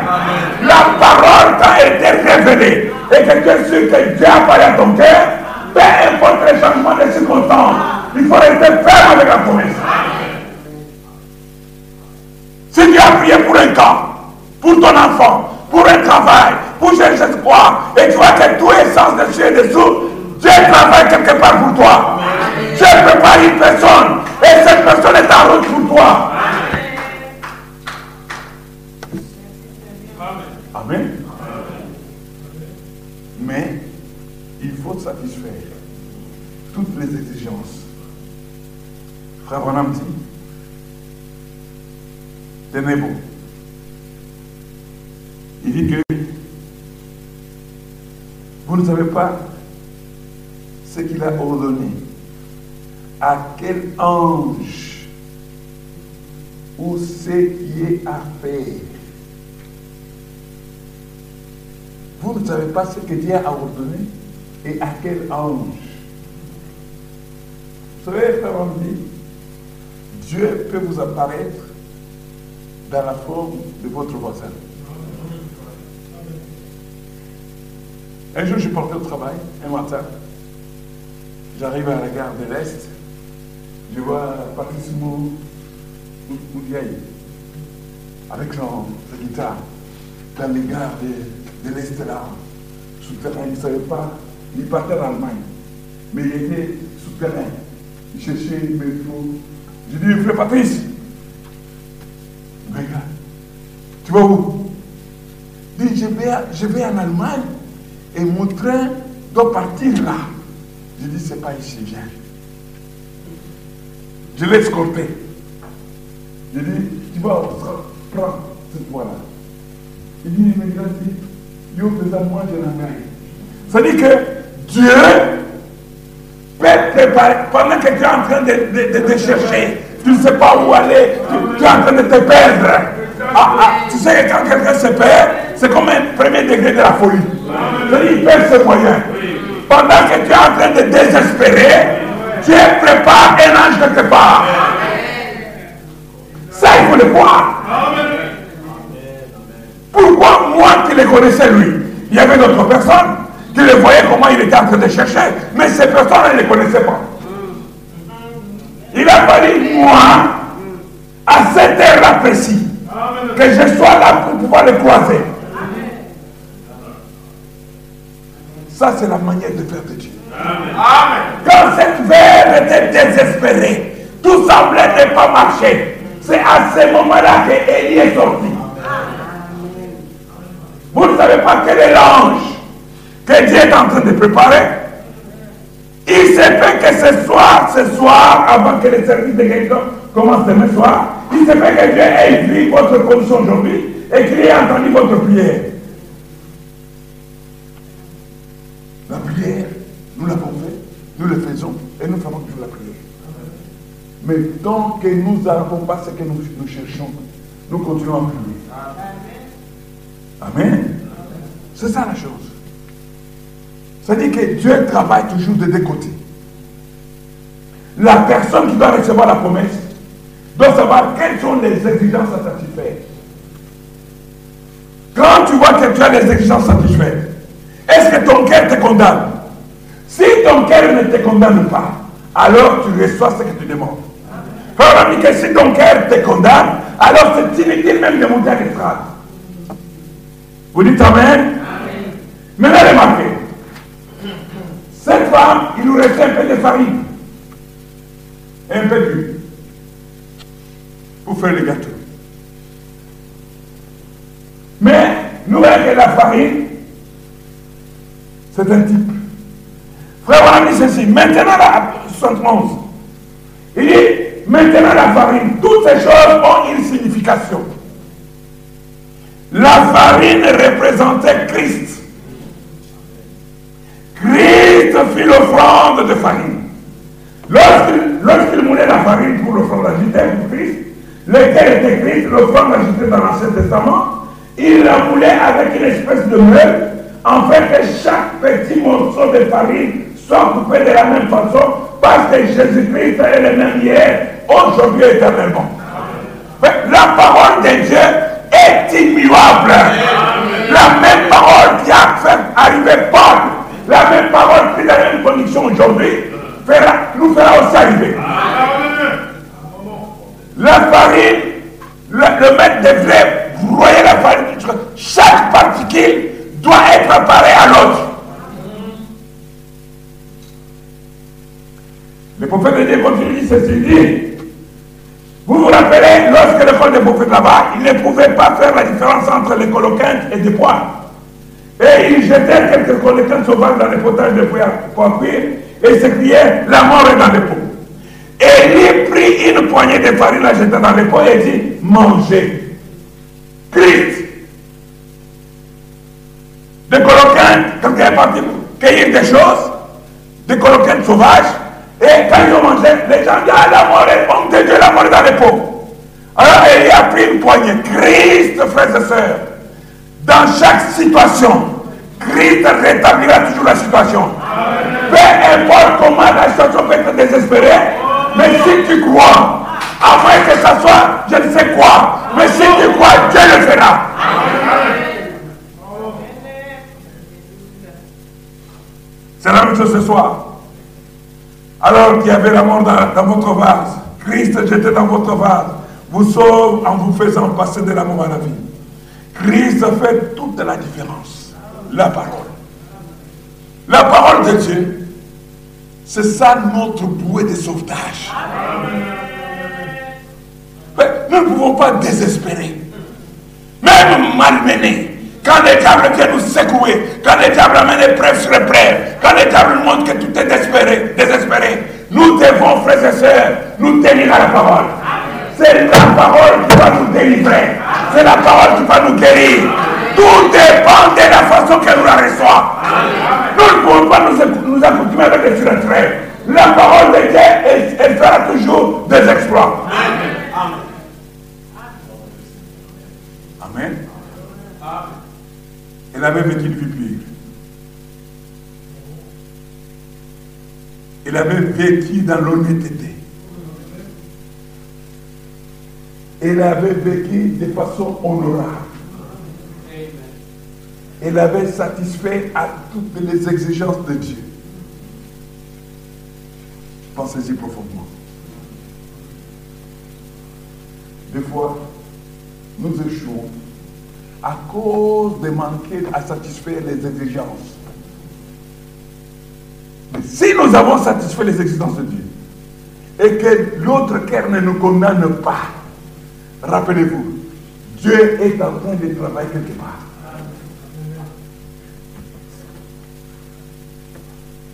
La parole, elle était révélée, et que tu es sûr que Dieu apparaît à ton cœur, peu importe les changements de circonstances, il faut rester ferme avec la promesse. Si tu as prié pour un cas, pour ton enfant, pour un travail, pour chercher quoi, et tu vois que tout est sans dessus et dessous, Dieu travaille quelque part pour toi. Dieu prépare une personne, et cette personne est en route pour toi. Amen. Mais il faut satisfaire toutes les exigences. Frère Branham dit, tenez-vous. Il dit que vous ne savez pas ce qu'il a ordonné à quel ange ou ce qui est à faire? Vous ne savez pas ce que Dieu a ordonné et à quel ange. Vous savez, frère Dieu peut vous apparaître dans la forme de votre voisin. Un jour, je portais au travail, un matin. J'arrive à la gare de l'Est. Je vois Patrice Moudiaï avec son, guitare dans les gares de, l'Est là, souterrain. Il ne savait pas, il partait en Allemagne, mais il était souterrain. Il cherchait le métro. Je dis, frère Patrice, je vais, je vais en Allemagne et mon train doit partir là. Je dis, c'est pas ici, viens. Je l'ai escorté. Je dis, tu vas prendre cette voie-là. Il dit, il me dit, yo, moi, je Ça dit que Dieu peut préparer, pendant que tu es en train de, te chercher, tu ne sais pas où aller, tu, es en train de te perdre. Ah, ah, tu sais que quand quelqu'un se perd, c'est comme un premier degré de la folie. C'est-à-dire, il perd ses moyens. Pendant que tu es en train de désespérer, Dieu prépare un ange quelque part. Ça, il faut le voir. Pourquoi moi qui le connaissais lui Il y avait d'autres personnes qui le voyaient comment il était en train de chercher, mais ces personnes ne le connaissaient pas. Il a fallu, moi, à cette heure-là précis, que je sois là pour pouvoir le croiser. Ça, c'est la manière de faire de Dieu. Quand cette verre était désespérée, tout semblait ne pas marcher. C'est à ce moment-là qu'Élie est sorti. Vous ne savez pas quel est l'ange que Dieu est en train de préparer. Il s'est fait que ce soir, ce soir, avant que le service de quelqu'un commence demain soir, il s'est fait que Dieu ait vu votre condition aujourd'hui et qu'il ait entendu votre prière. La prière, nous l'avons fait, nous le faisons et nous ferons toujours la prière. Mais tant que nous n'avons pas ce que nous, nous, cherchons, nous continuons à prier. Amen. C'est ça la chose. C'est-à-dire que Dieu travaille toujours de deux côtés. La personne qui doit recevoir la promesse doit savoir quelles sont les exigences à satisfaire? Quand tu vois que tu as des exigences satisfaites, est-ce que ton cœur te condamne? Si ton cœur ne te condamne pas, alors tu reçois ce que tu demandes. Frère ami, que si ton cœur te condamne, alors c'est inutile même de monter à l'estrade. Vous dites Amen, amen. Maintenant, remarquez. Cette femme, il nous restait un peu de farine. Un peu d'huile. Pour faire le gâteau. Mais, nous que la farine, c'est un type. Frère, on a dit ceci. Maintenant, la 71. Il dit, maintenant la farine, toutes ces choses ont une signification. La farine représentait Christ. Christ fit l'offrande de farine. Lorsqu'il moulait la farine pour l'offrande agitée pour Christ, lequel était Christ, l'offrande agitée dans l'Ancien Testament, il la moulait avec une espèce de meule, en fait que chaque petit morceau de farine soit coupé de la même façon, parce que Jésus-Christ est le même hier, aujourd'hui et éternellement. La parole de Dieu est immuable. La même parole qui a fait arriver Paul, la même parole qui est dans la même condition aujourd'hui, nous fera aussi arriver. La farine, le, maître devrait broyer la farine. Chaque particule doit être préparée à l'autre. Le prophète de Dieu continue ceci dit. Vous vous rappelez, lorsque le des prophètes là-bas, il ne pouvait pas faire la différence entre les coloquintes et des pois. Et il jetait quelques coloquintes sauvages dans les potages de pois à cuire et s'écriait La mort est dans les pots. Prit de farine à jeter dans les pots et dit mangez. Christ. Des coloquins, quelqu'un est parti cueillir des choses, des coloquins sauvages, et quand ils ont mangé, les gens disent Ah, la mort est, homme de Dieu, la mort est dans les pots. Alors il a pris une poignée. Christ, frères et sœurs, dans chaque situation, Christ rétablira toujours la situation. Peu importe comment la situation peut être désespérée, mais si tu crois, à moins que ça soit je ne sais quoi, mais si tu crois, Dieu le fera. C'est la même chose ce soir. Alors qu'il y avait la mort dans, votre vase, Christ jeté dans votre vase, vous sauve en vous faisant passer de la mort à la vie. Christ fait toute la différence. La parole. La parole de Dieu, c'est ça notre bouée de sauvetage. Mais nous ne pouvons pas désespérer. Même malmenés. Quand le diable vient nous secouer, quand le diable amène épreuve sur épreuve, quand le diable nous montre que tout est désespéré, désespéré, nous devons, frères et sœurs, nous tenir à la parole. C'est la parole qui va nous délivrer. C'est la parole qui va nous guérir. Tout dépend de la façon que nous la reçoivons. Nous ne pouvons pas nous, accoutumer avec les surtraits. La parole de Dieu, elle, fera toujours des exploits. Amen. Elle avait vécu une vie pure. Elle avait vécu dans l'honnêteté. Elle avait vécu de façon honorable. Elle avait satisfait à toutes les exigences de Dieu. Pensez-y profondément. Des fois, nous échouons à cause de manquer à satisfaire les exigences. Mais si nous avons satisfait les exigences de Dieu et que l'autre cœur ne nous condamne pas, rappelez-vous, Dieu est en train de travailler quelque part.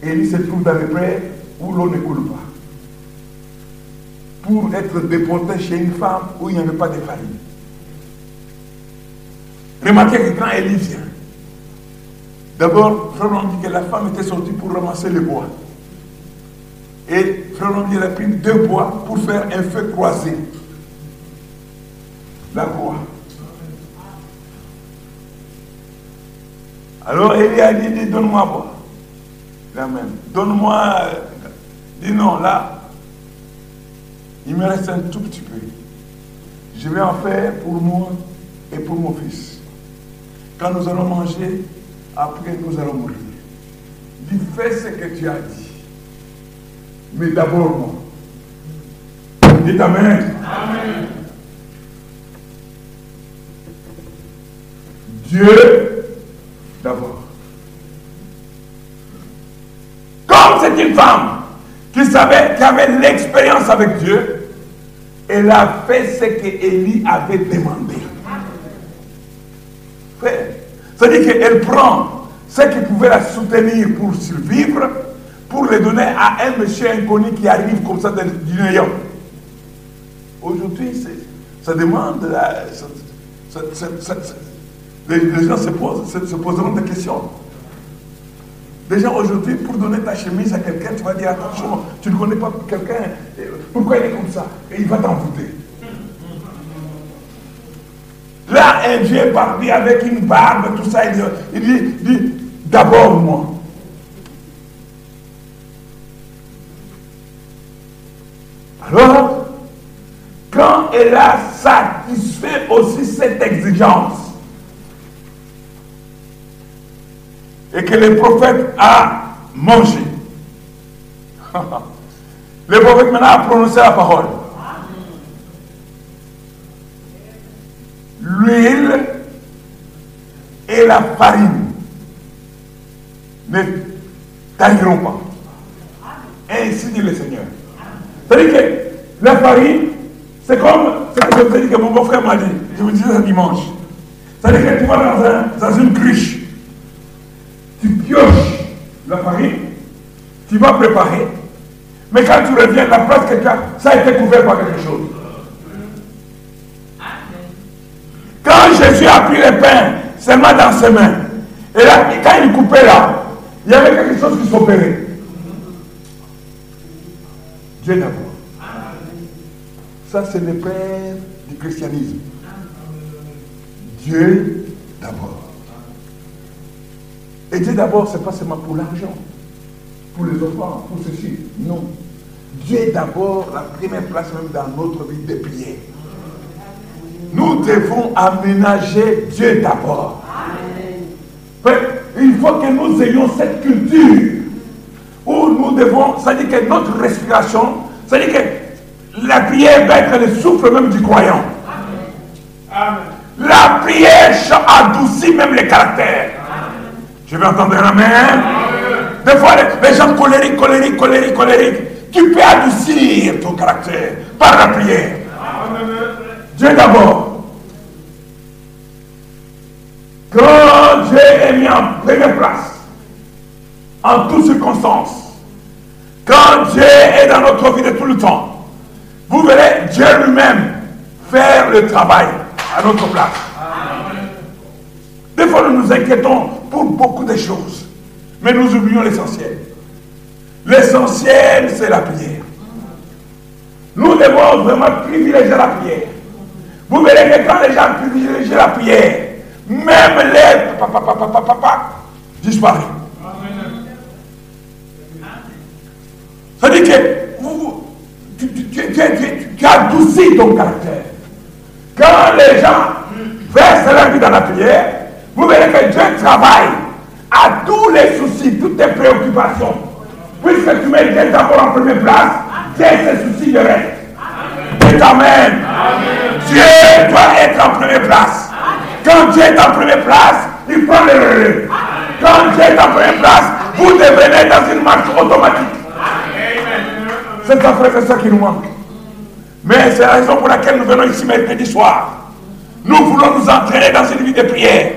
Il se trouve dans le prêt où l'eau ne coule pas. Pour être déporté chez une femme où il n'y avait pas de farine. Remarquez que quand Élie vient, d'abord, Frère dit que la femme était sortie pour ramasser le bois. Et Frère dit a pris deux bois pour faire un feu croisé. La croix. Alors Élie a dit, donne-moi bois. Amen. Donne-moi. Dis non, là, il me reste un tout petit peu. Je vais en faire pour moi et pour mon fils. Quand nous allons manger, après nous allons mourir. Dis, fais ce que tu as dit. Mais d'abord moi. Dites Amen. Amen. Dieu d'abord. Comme c'est une femme qui savait, qui avait l'expérience avec Dieu, elle a fait ce que Élie avait demandé. C'est-à-dire qu'elle prend ce qui pouvait la soutenir pour survivre, pour le donner à un monsieur inconnu qui arrive comme ça du néant. Aujourd'hui, ça demande. La, les, gens se, poseront des questions. Déjà aujourd'hui, pour donner ta chemise à quelqu'un, tu vas dire attention, tu ne connais pas quelqu'un, pourquoi il est comme ça? Et il va t'envoûter. Là, un vieux barbier avec une barbe, tout ça, il dit, dit d'abord moi. Alors, quand elle a satisfait aussi cette exigence, et que le prophète a mangé, le prophète maintenant a prononcé la parole. l'huile et la farine ne tailleront pas. Ainsi dit le Seigneur. C'est-à-dire que la farine, c'est comme ce que je vous ai dit que mon beau-frère m'a dit. Je vous disais ce dimanche. C'est-à-dire que tu vas dans, un, dans une cruche, tu pioches la farine, tu vas préparer, mais quand tu reviens, la place que tu as, ça a été couvert par quelque chose. Quand Jésus a pris le pain seulement dans ses mains, et là, quand il coupait là, il y avait quelque chose qui s'opérait. Dieu d'abord. Ça, c'est le père du christianisme. Dieu d'abord. Et Dieu d'abord, ce n'est pas seulement pour l'argent, pour les enfants, pour ceci. Non. Dieu d'abord, la première place même dans notre vie de prière. Nous devons aménager Dieu d'abord. Il faut que nous ayons cette culture où nous devons, c'est-à-dire que notre respiration, c'est-à-dire que la prière va être le souffle même du croyant. La prière adoucit même les caractères. Je vais entendre un amen. Des fois, les, gens colériques, colériques, colériques, colériques, tu peux adoucir ton caractère par la prière. Dieu d'abord. Quand Dieu est mis en première place, en toutes circonstances, quand Dieu est dans notre vie de tout le temps, vous verrez Dieu lui-même faire le travail à notre place. Des fois, nous nous inquiétons pour beaucoup de choses, mais nous oublions l'essentiel. L'essentiel, c'est la prière. Nous devons vraiment privilégier la prière. Vous verrez que quand les gens privilégient la prière, même les papa, papa, papa, papa, disparaissent. Ça dit que vous, tu, tu, tu, tu, adoucis ton caractère. Quand les gens versent leur vie dans la prière, que Dieu travaille à tous les soucis, toutes tes préoccupations. Puisque tu mets Dieu d'abord en première place, Dieu ses soucis de reste. Amen. Dieu doit être en première place. Quand Dieu est en première place, il prend le relais. Quand Dieu est en première place, vous devenez dans une marche automatique. C'est ça, frère, c'est ça qui nous manque. Mais c'est la raison pour laquelle nous venons ici mercredi soir. Nous voulons nous entraîner dans une vie de prière.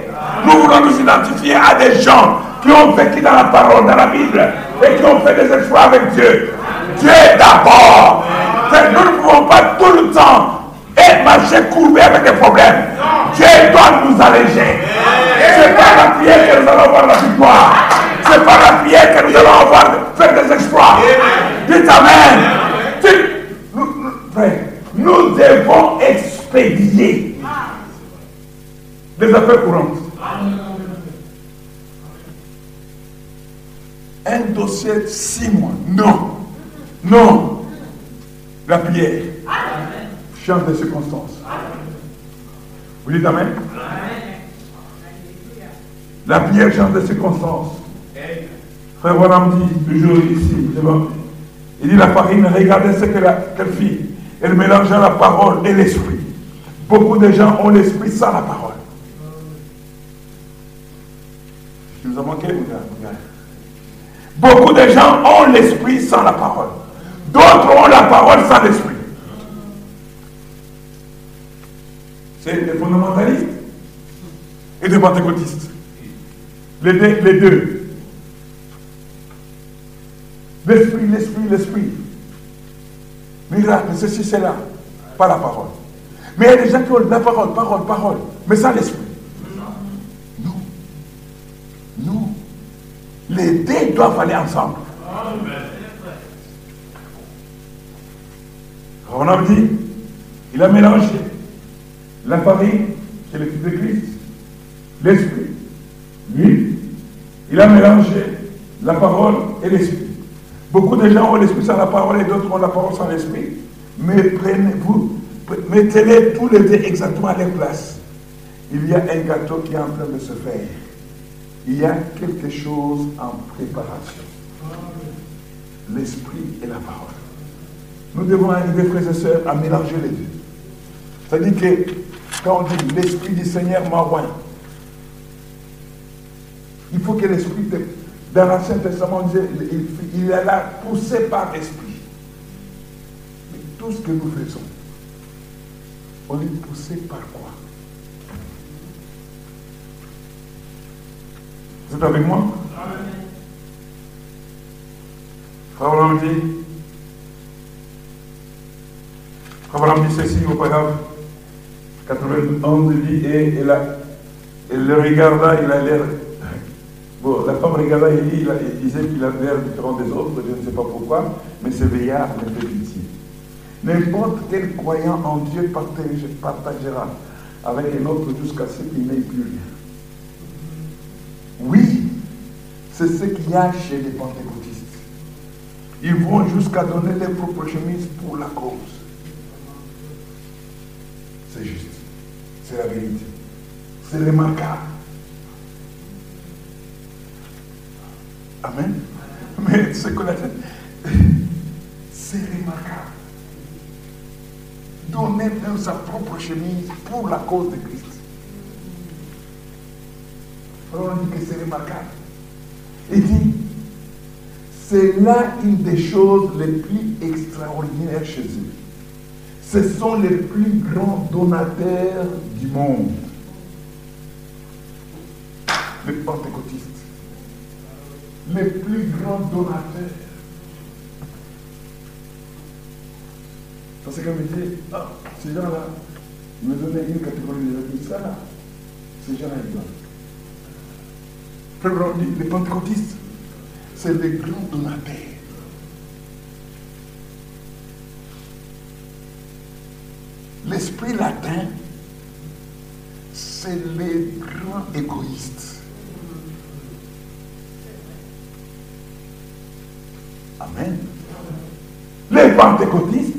Nous voulons nous identifier à des gens qui ont vécu dans la parole, dans la Bible, et qui ont fait des exploits avec Dieu. Dieu d'abord. Nous ne pouvons pas tout le temps marcher courbé avec des problèmes. Dieu doit nous alléger. C'est pas la prière que nous allons avoir la victoire. C'est pas la prière que nous allons avoir faire des exploits. Dites Amen. Nous, nous devons expédier des affaires courantes. Un dossier six mois. Non. Non. La prière change de circonstances. Vous dites Amen? La prière change de circonstances. Frère Bonham dit toujours ici, il dit la farine, regardez ce qu'elle fit. Elle mélangeait la parole et l'esprit. Beaucoup de gens ont l'esprit sans la parole. Je nous a manqué, Beaucoup de gens ont l'esprit sans la parole. D'autres ont la parole sans l'esprit. C'est des fondamentalistes et des pentecôtistes. Les deux. Les deux. L'esprit, l'esprit, l'esprit. Miracle, ceci, cela. Pas la parole. Mais il y a des gens qui ont la parole, parole, parole, mais sans l'esprit. Les deux doivent aller ensemble. On a dit, il a mélangé la farine, c'est le Fils de Christ, l'Esprit. Lui, il a mélangé la parole et l'Esprit. Beaucoup de gens ont l'Esprit sans la parole et d'autres ont la parole sans l'Esprit. Mais prenez-vous, mettez-les tous les deux exactement à leur place. Il y a un gâteau qui est en train de se faire. Il y a quelque chose en préparation. L'Esprit et la parole. Nous devons arriver, frères et sœurs, à mélanger les deux. C'est-à-dire que quand on dit l'Esprit du Seigneur m'a il faut que l'Esprit, dans l'Ancien Testament, il, il est là poussé par l'Esprit. Mais tout ce que nous faisons, on est poussé par quoi? Vous êtes avec moi? Frère dit, Frère dit ceci au Père 91 dit, et, et, la, et le regarda, il a l'air. Bon, la femme regarda, il, il, il disait qu'il a l'air différent des autres, je ne sais pas pourquoi, mais ce veillard me fait pitié. N'importe quel croyant en Dieu partage- partagera avec un autre jusqu'à ce qu'il n'ait plus rien. Oui, c'est ce qu'il y a chez les pentecôtistes. Ils vont jusqu'à donner leur propre chemise pour la cause. C'est juste. C'est la vérité. C'est remarquable. Amen. Mais ce qu'on a fait, c'est remarquable. Donner même sa propre chemise pour la cause de Christ. On dit que c'est remarquable. Il dit, c'est là une des choses les plus extraordinaires chez eux. Ce sont les plus grands donateurs du monde. Les pentecôtistes. Les plus grands donateurs. Parce que me dit, ah, ces gens-là, me donnaient une catégorie de vie. Ça là, ces gens-là, ils donnent. Les pentecôtistes, c'est les grands donateurs. L'esprit latin, c'est les grands égoïstes. Amen. Les pentecôtistes,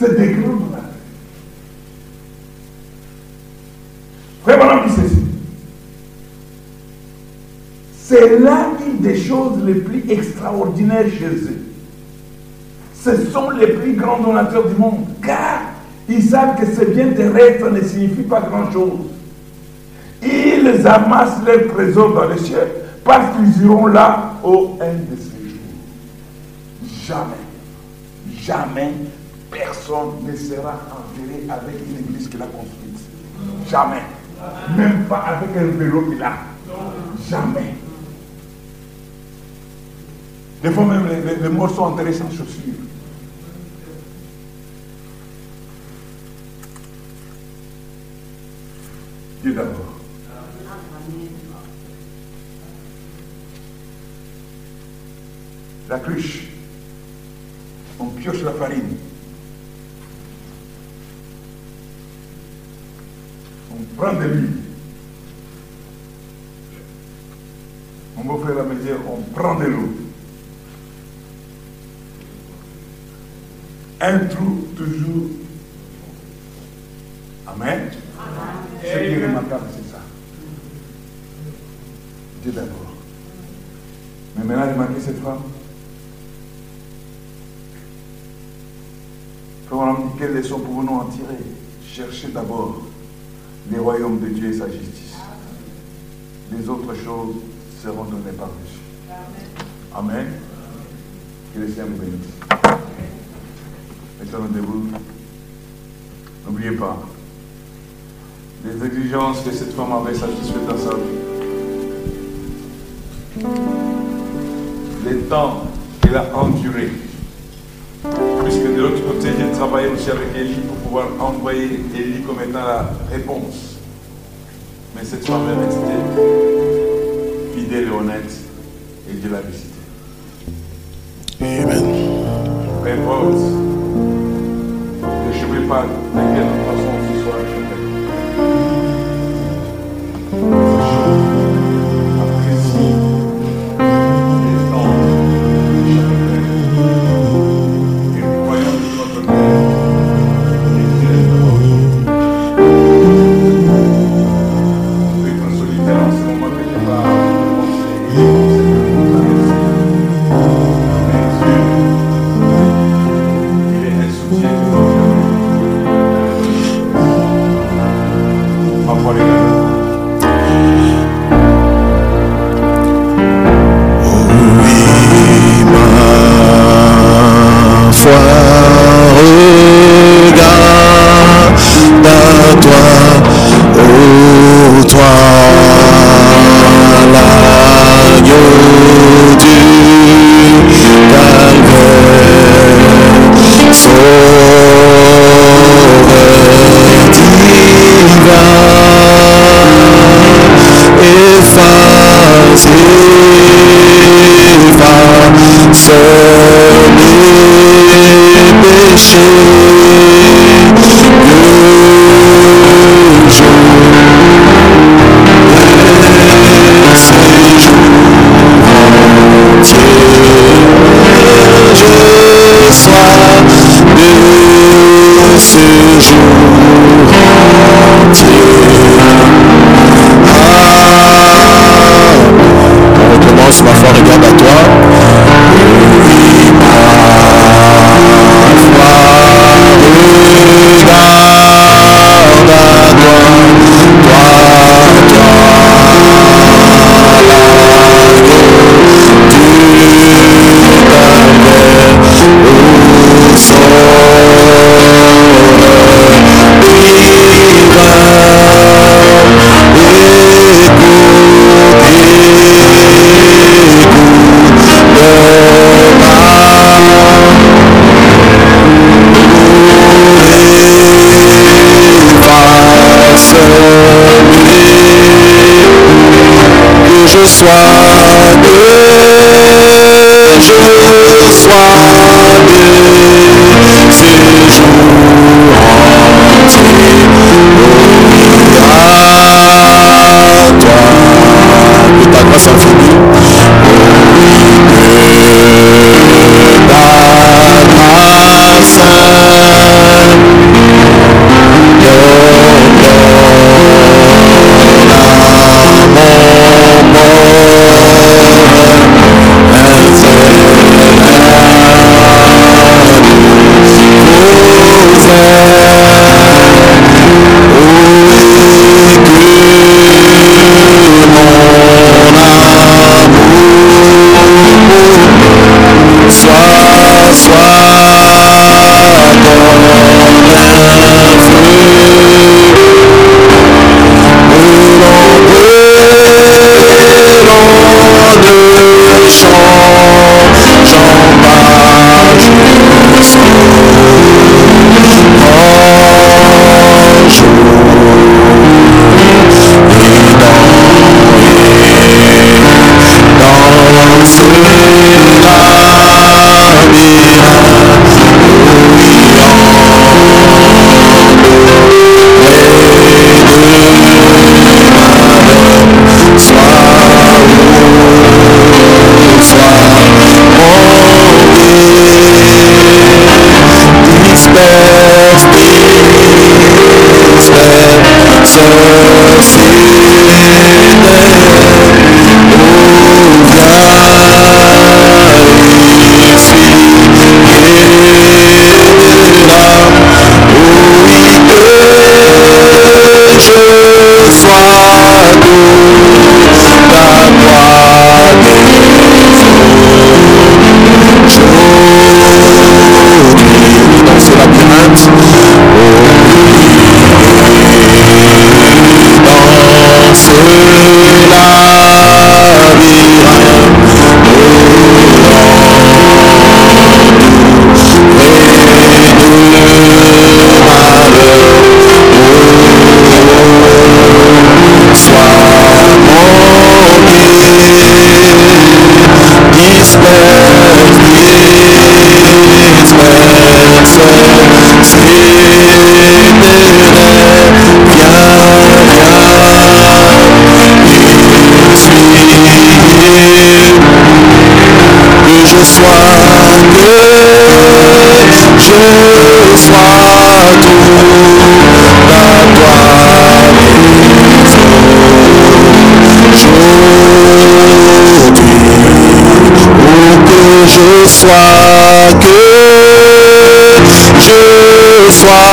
c'est des grands C'est là une des choses les plus extraordinaires chez eux. Ce sont les plus grands donateurs du monde, car ils savent que ce bien terrestre ne signifie pas grand-chose. Ils amassent leurs trésors dans le ciel parce qu'ils iront là au un de ces jours. Jamais, jamais personne ne sera enterré avec une église qu'il a construite. Jamais. Même pas avec un vélo qu'il a. Jamais. Des fois même les, les- les morts sont enterrés chaussures. Dieu d'abord. La cruche. On pioche la farine. On prend de l'huile. On va faire la mesure, on prend de l'eau. Un trou toujours. Amen. Ce qui est remarquable, c'est ça. Dieu d'abord. Mais maintenant, remarquez cette femme. Quand on dit quelle leçon pouvons-nous en tirer? Cherchez d'abord les royaumes de Dieu et sa justice. Les autres choses seront données par-dessus. Amen. Que le Seigneur vous bénisse. Debout. N'oubliez pas, les exigences que cette femme avait satisfaites dans sa vie. Les temps qu'elle a enduré. Puisque de l'autre côté, j'ai travaillé aussi avec Élie pour pouvoir envoyer Élie comme étant la réponse. Mais cette femme est restée fidèle et honnête et Dieu l'a visité. Amen. Peu importe. Ne chemin pas de quelle façon ce seni beşi soigne, je veux soigner ces jours entiers. À toi, de ta grâce infinie. Oui, ta grâce. Lord. So je sois que je sois tout à toi aujourd'hui, où que je sois, que je pessoal.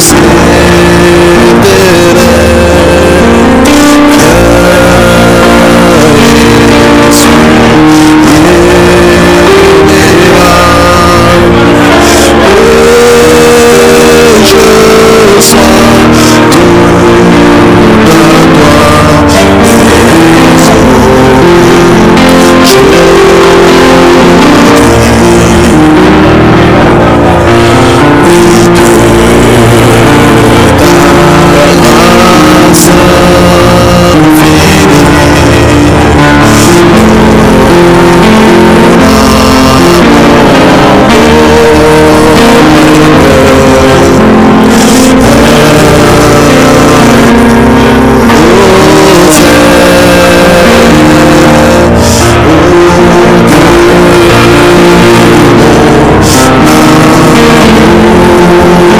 said that Viens,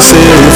say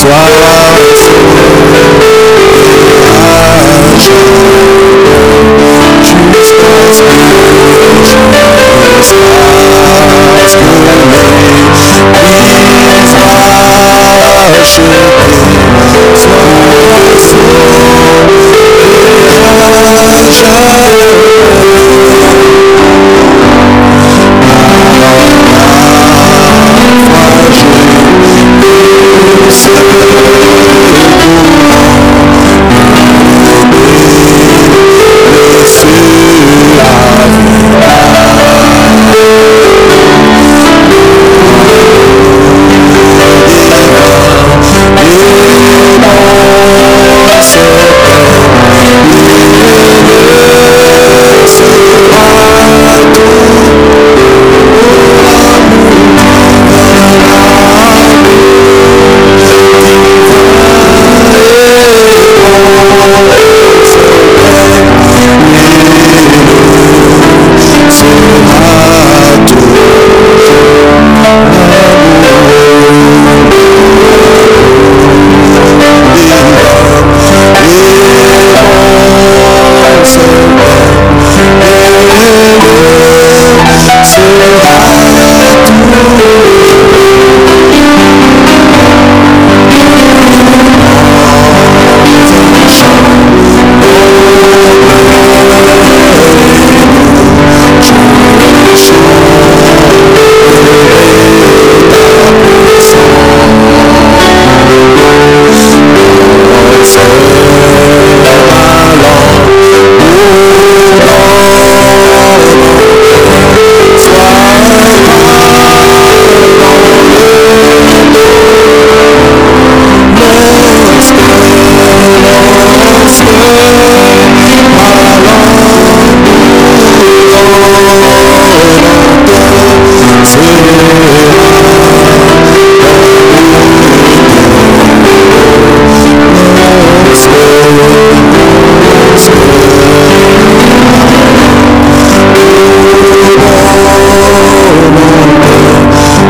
Yes,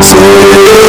Senhor.